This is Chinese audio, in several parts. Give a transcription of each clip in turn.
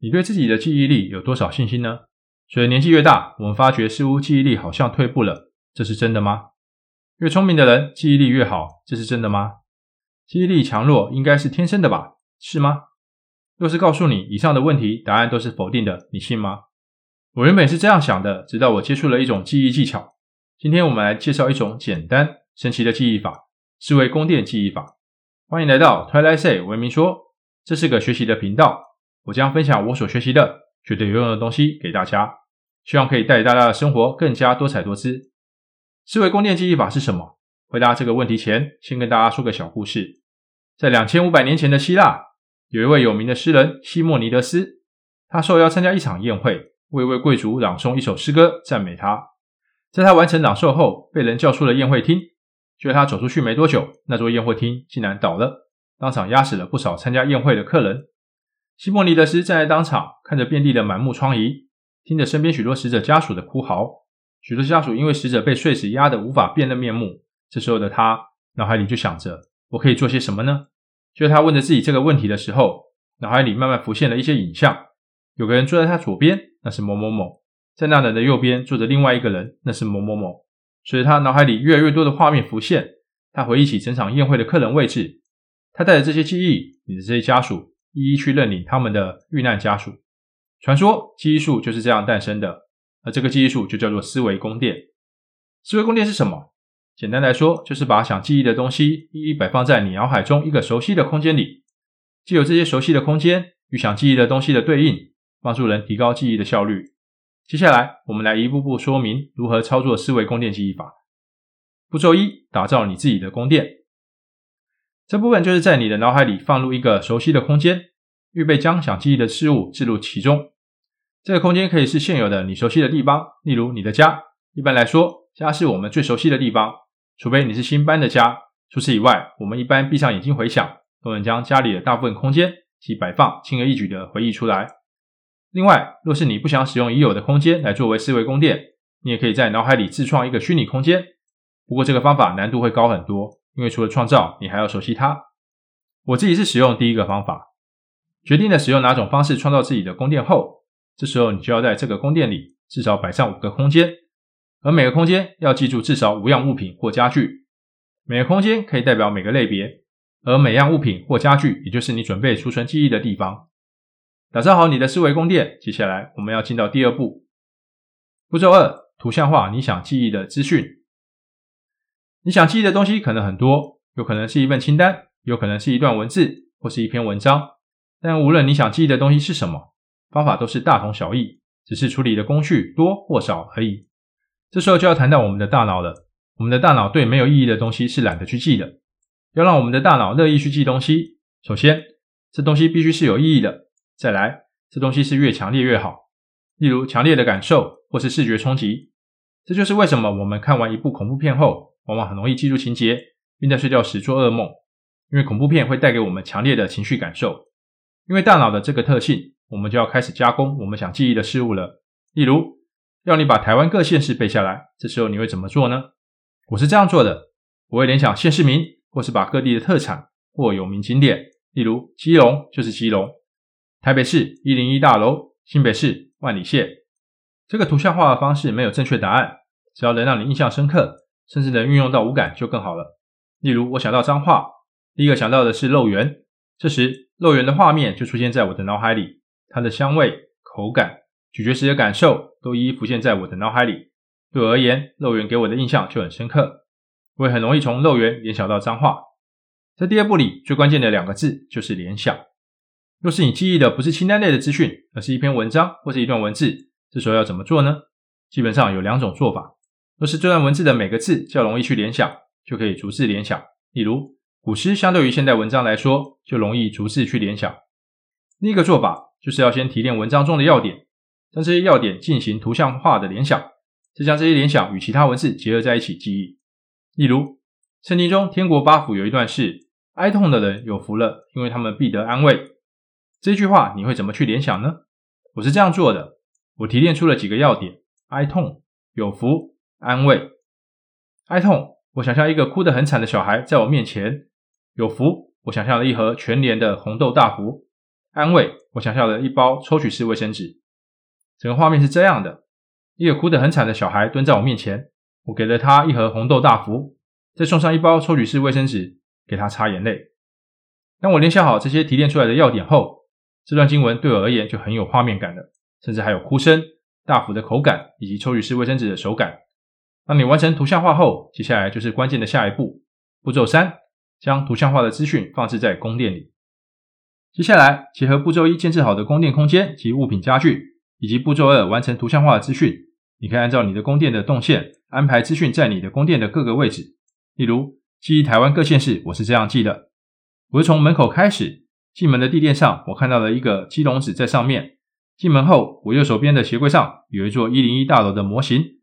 你对自己的记忆力有多少信心呢？随着年纪越大，我们发觉似乎记忆力好像退步了，这是真的吗？越聪明的人记忆力越好，这是真的吗？记忆力强弱应该是天生的吧？是吗？若是告诉你以上的问题答案都是否定的，你信吗？我原本是这样想的，直到我接触了一种记忆技巧。今天我们来介绍一种简单神奇的记忆法——思维宫殿记忆法。欢迎来到 Twilight Say 文明说，这是个学习的频道，我将分享我所学习的绝对有用的东西给大家。希望可以带给大家的生活更加多彩多姿。思维宫殿记忆法是什么？回答这个问题前，先跟大家说个小故事。在两千五百年前的希腊，有一位有名的诗人西莫尼德斯，他受邀参加一场宴会，为一位贵族朗诵一首诗歌赞美他。在他完成朗诵后，被人叫出了宴会厅。就在他走出去没多久，那座宴会厅竟然倒了，当场压死了不少参加宴会的客人。西莫尼德斯站在当场，看着遍地的满目疮痍。听着身边许多死者家属的哭嚎，许多家属因为死者被碎石压得无法辨认面目。这时候的他脑海里就想着：我可以做些什么呢？就在他问着自己这个问题的时候，脑海里慢慢浮现了一些影像。有个人坐在他左边，那是某某某；在那人的右边坐着另外一个人，那是某某某。随着他脑海里越来越多的画面浮现，他回忆起整场宴会的客人位置。他带着这些记忆，领着这些家属，一一去认领他们的遇难家属。传说记忆术就是这样诞生的，而这个记忆术就叫做思维宫殿。思维宫殿是什么？简单来说，就是把想记忆的东西一一摆放在你脑海中一个熟悉的空间里，既有这些熟悉的空间与想记忆的东西的对应，帮助人提高记忆的效率。接下来，我们来一步步说明如何操作思维宫殿记忆法。步骤一：打造你自己的宫殿。这部分就是在你的脑海里放入一个熟悉的空间。预备将想记忆的事物置入其中。这个空间可以是现有的你熟悉的地方，例如你的家。一般来说，家是我们最熟悉的地方，除非你是新搬的家。除此以外，我们一般闭上眼睛回想，都能将家里的大部分空间及摆放轻而易举地回忆出来。另外，若是你不想使用已有的空间来作为思维宫殿，你也可以在脑海里自创一个虚拟空间。不过，这个方法难度会高很多，因为除了创造，你还要熟悉它。我自己是使用第一个方法。决定了使用哪种方式创造自己的宫殿后，这时候你就要在这个宫殿里至少摆上五个空间，而每个空间要记住至少五样物品或家具。每个空间可以代表每个类别，而每样物品或家具也就是你准备储存记忆的地方。打造好你的思维宫殿，接下来我们要进到第二步。步骤二：图像化你想记忆的资讯。你想记忆的东西可能很多，有可能是一份清单，有可能是一段文字，或是一篇文章。但无论你想记忆的东西是什么，方法都是大同小异，只是处理的工序多或少而已。这时候就要谈到我们的大脑了。我们的大脑对没有意义的东西是懒得去记的。要让我们的大脑乐意去记东西，首先，这东西必须是有意义的。再来，这东西是越强烈越好。例如，强烈的感受或是视觉冲击。这就是为什么我们看完一部恐怖片后，往往很容易记住情节，并在睡觉时做噩梦，因为恐怖片会带给我们强烈的情绪感受。因为大脑的这个特性，我们就要开始加工我们想记忆的事物了。例如，要你把台湾各县市背下来，这时候你会怎么做呢？我是这样做的，我会联想县市名，或是把各地的特产或有名景点，例如基隆就是基隆，台北市一零一大楼，新北市万里线。这个图像化的方式没有正确答案，只要能让你印象深刻，甚至能运用到五感就更好了。例如，我想到脏话，第一个想到的是肉圆，这时。肉圆的画面就出现在我的脑海里，它的香味、口感、咀嚼时的感受都一一浮现在我的脑海里。对我而言，肉圆给我的印象就很深刻，我也很容易从肉圆联想到脏话。在第二步里，最关键的两个字就是联想。若是你记忆的不是清单类的资讯，而是一篇文章或是一段文字，这时候要怎么做呢？基本上有两种做法。若是这段文字的每个字较容易去联想，就可以逐字联想，例如。古诗相对于现代文章来说，就容易逐字去联想。另一个做法就是要先提炼文章中的要点，将这些要点进行图像化的联想，再将这些联想与其他文字结合在一起记忆。例如，圣经中天国八福有一段是“哀痛的人有福了，因为他们必得安慰”。这句话你会怎么去联想呢？我是这样做的，我提炼出了几个要点：哀痛、有福、安慰。哀痛，我想象一个哭得很惨的小孩在我面前。有福，我想象了一盒全联的红豆大福；安慰，我想象了一包抽取式卫生纸。整个画面是这样的：一个哭得很惨的小孩蹲在我面前，我给了他一盒红豆大福，再送上一包抽取式卫生纸给他擦眼泪。当我联想好这些提炼出来的要点后，这段经文对我而言就很有画面感了，甚至还有哭声、大福的口感以及抽取式卫生纸的手感。当你完成图像化后，接下来就是关键的下一步，步骤三，将图像化的资讯放置在宫殿里。接下来，结合步骤一建置好的宫殿空间及物品家具，以及步骤二完成图像化的资讯，你可以按照你的宫殿的动线安排资讯在你的宫殿的各个位置。例如，记忆台湾各县市，我是这样记的。我是从门口开始，进门的地垫上，我看到了一个鸡笼子在上面。进门后，我右手边的鞋柜上有一座一零一大楼的模型，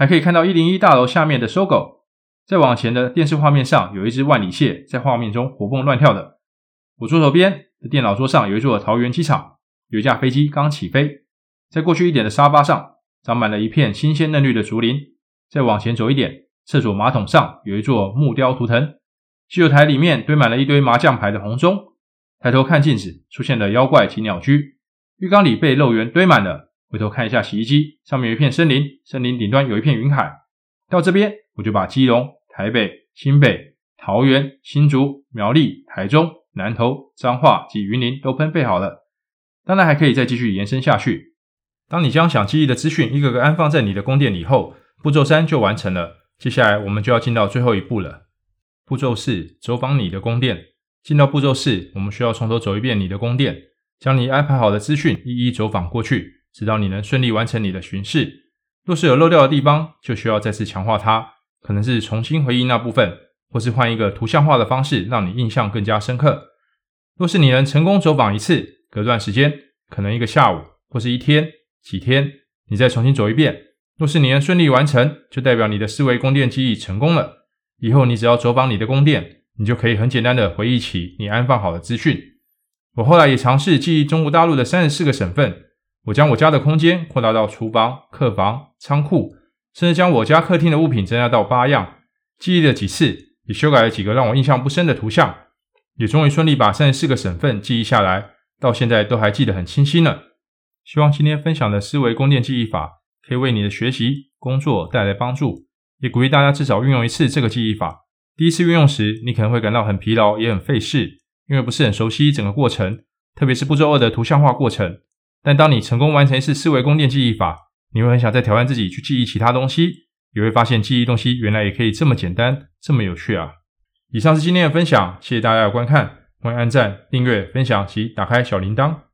还可以看到一零一大楼下面的搜狗。再往前的电视画面上有一只万里蟹在画面中活蹦乱跳的。我左手边的电脑桌上有一座桃园机场，有一架飞机刚起飞。再过去一点的沙发上长满了一片新鲜嫩绿的竹林。再往前走一点，厕所马桶上有一座木雕图腾。洗手台里面堆满了一堆麻将牌的红中，抬头看镜子，出现了妖怪及鸟居。浴缸里被肉圆堆满了，回头看一下洗衣机，上面有一片森林，森林顶端有一片云海。到这边，我就把基隆、台北、新北、桃园、新竹、苗栗、台中、南投、彰化及云林都分配好了。当然还可以再继续延伸下去。当你将想记忆的资讯一个个安放在你的宫殿里后，步骤三就完成了。接下来我们就要进到最后一步了。步骤四：走访你的宫殿。进到步骤四，我们需要从头走一遍你的宫殿，将你安排好的资讯一一走访过去，直到你能顺利完成你的巡视。若是有漏掉的地方，就需要再次强化它，可能是重新回忆那部分，或是换一个图像化的方式，让你印象更加深刻。若是你能成功走访一次，隔段时间，可能一个下午或是一天、几天，你再重新走一遍。若是你能顺利完成，就代表你的思维宫殿记忆成功了。以后你只要走访你的宫殿，你就可以很简单的回忆起你安放好的资讯。我后来也尝试记忆中国大陆的三十四个省份，我将我家的空间扩大到厨房、客房、仓库，甚至将我家客厅的物品增加到八样。记忆了几次，也修改了几个让我印象不深的图像，也终于顺利把三十四个省份记忆下来，到现在都还记得很清晰呢。希望今天分享的思维宫殿记忆法可以为你的学习、工作带来帮助。也鼓励大家至少运用一次这个记忆法。第一次运用时，你可能会感到很疲劳，也很费事，因为不是很熟悉整个过程，特别是步骤二的图像化过程。但当你成功完成一次思维宫殿记忆法，你会很想再挑战自己去记忆其他东西，也会发现记忆东西原来也可以这么简单，这么有趣啊！以上是今天的分享，谢谢大家的观看，欢迎按赞、订阅、分享及打开小铃铛。